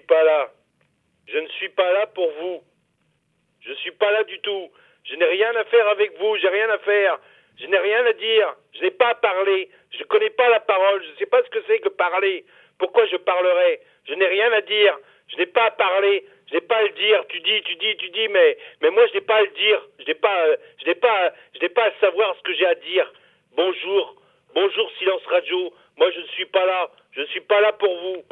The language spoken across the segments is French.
pas là. Je ne suis pas là pour vous. Je suis pas là du tout. Je n'ai rien à faire avec vous, j'ai rien à faire. Je n'ai rien à dire. Je n'ai pas à parler. Je ne connais pas la parole. Je ne sais pas ce que c'est que parler. Pourquoi je parlerai Je n'ai rien à dire. Je n'ai pas à parler. Je n'ai pas à le dire. Tu dis, tu dis, tu dis, mais, mais moi je n'ai pas à le dire. Je n'ai pas, je n'ai pas, je n'ai pas à savoir ce que j'ai à dire. Bonjour, bonjour Silence Radio. Moi je ne suis pas là. Je ne suis pas là pour vous.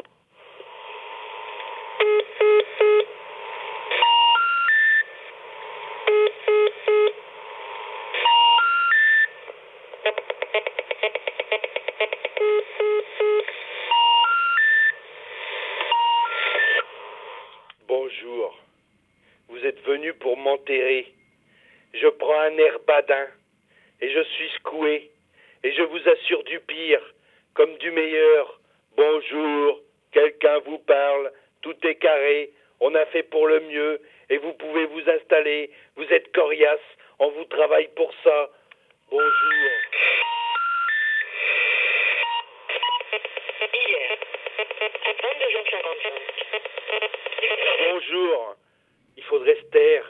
Bonjour. Vous êtes venu pour m'enterrer. Je prends un air badin et je suis secoué et je vous assure du pire comme du meilleur. Bonjour. Quelqu'un vous parle. Tout est carré. On a fait pour le mieux et vous pouvez vous installer. Vous êtes coriace. On vous travaille pour ça. Bonjour. Hier, à 22h55. Bonjour. Il faudrait se taire.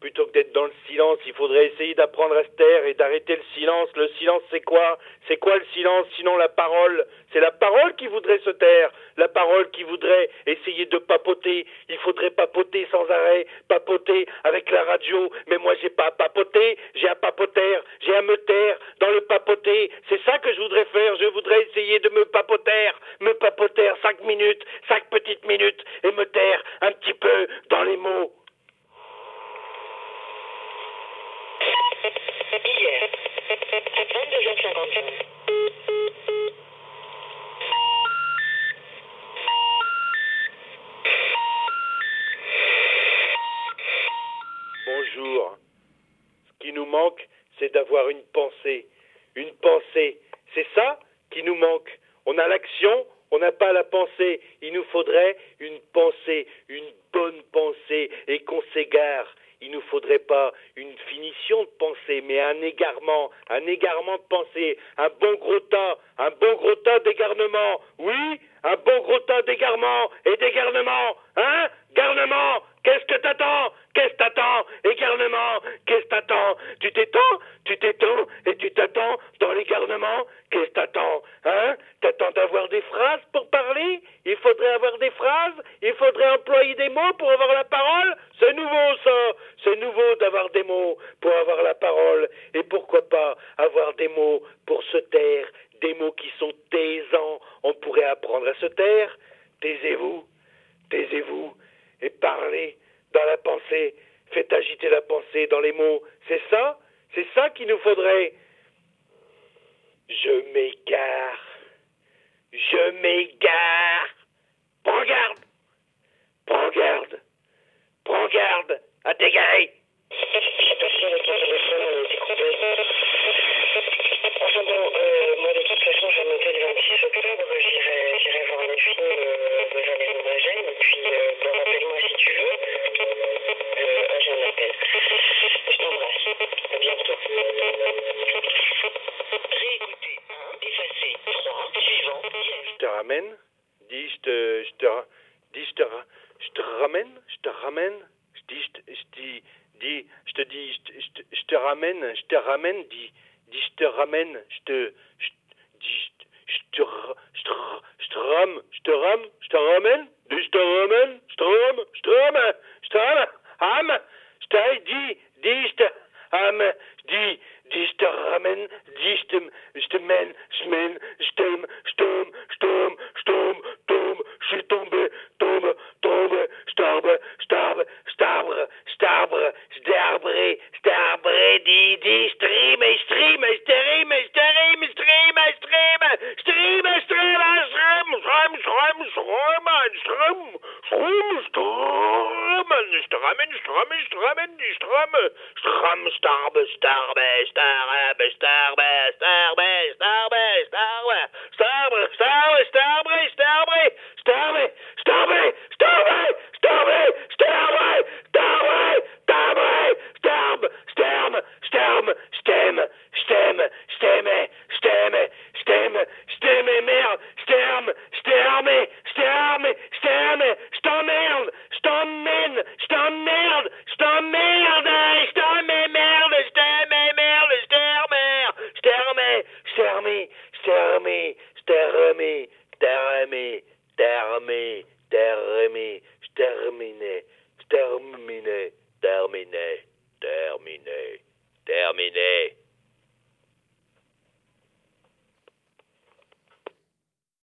Plutôt que d'être dans le silence, il faudrait essayer d'apprendre à se taire et d'arrêter le silence. Le silence, c'est quoi? C'est quoi le silence Sinon la parole? C'est la parole qui voudrait se taire. La parole qui voudrait essayer de papoter. Il faudrait papoter sans arrêt. Papoter avec la radio. Mais moi, j'ai pas à papoter. J'ai à papoter. J'ai à me taire dans le papoter. C'est ça que je voudrais faire. Je voudrais essayer de me papoter. Me papoter cinq minutes, cinq petites minutes et me taire un petit peu dans les mots. Hier, à 22h55. Bonjour. Ce qui nous manque, c'est d'avoir une pensée. Une pensée. C'est ça qui nous manque. On a l'action, on n'a pas la pensée. Il nous faudrait une pensée, une bonne pensée, et qu'on s'égare. Il nous faudrait pas une finition de pensée, mais un égarement, un égarement de pensée, un bon gros tas, un bon gros tas d'égarnement. Oui, un bon gros tas d'égarement et d'égarnement. Hein Garnement Qu'est-ce que t'attends? Qu'est-ce que t'attends Égarnement Qu'est-ce que t'attends Tu t'étends Tu t'étends et dans les garnements Qu'est-ce que t'attends Hein? T'attends d'avoir des phrases pour parler? Il faudrait avoir des phrases Il faudrait employer des mots pour avoir la parole? C'est nouveau ça C'est nouveau d'avoir des mots pour avoir la parole. Et pourquoi pas avoir des mots pour se taire? Des mots qui sont taisants. On pourrait apprendre à se taire. Taisez-vous. Taisez-vous et parlez dans la pensée. Faites agiter la pensée dans les mots. C'est ça? C'est ça qu'il nous faudrait. Je m'égare. Je m'égare. Je te ramène. Dis, je te, je te, dis, je te, je te ramène. Je te ramène. Je dis, je dis, dis, je te dis, je je te, ramène. Je te ramène. Dis, dis, je te ramène. Je te, je, dis, je te, je te, je te, ra- je te rame, je te ramène. Je te ramène. Je te rame, je te rame, je te rame, rame. Je te dis, dis, je te rame. Dis, dis, je te ramène. Dis, je te, je te mène, strømmen, strøm, strøm, strømmen, strømmen, strømmen, strømmen, strømme, strøm, starbe, starbe, starbe, starbe, starbe, starbe.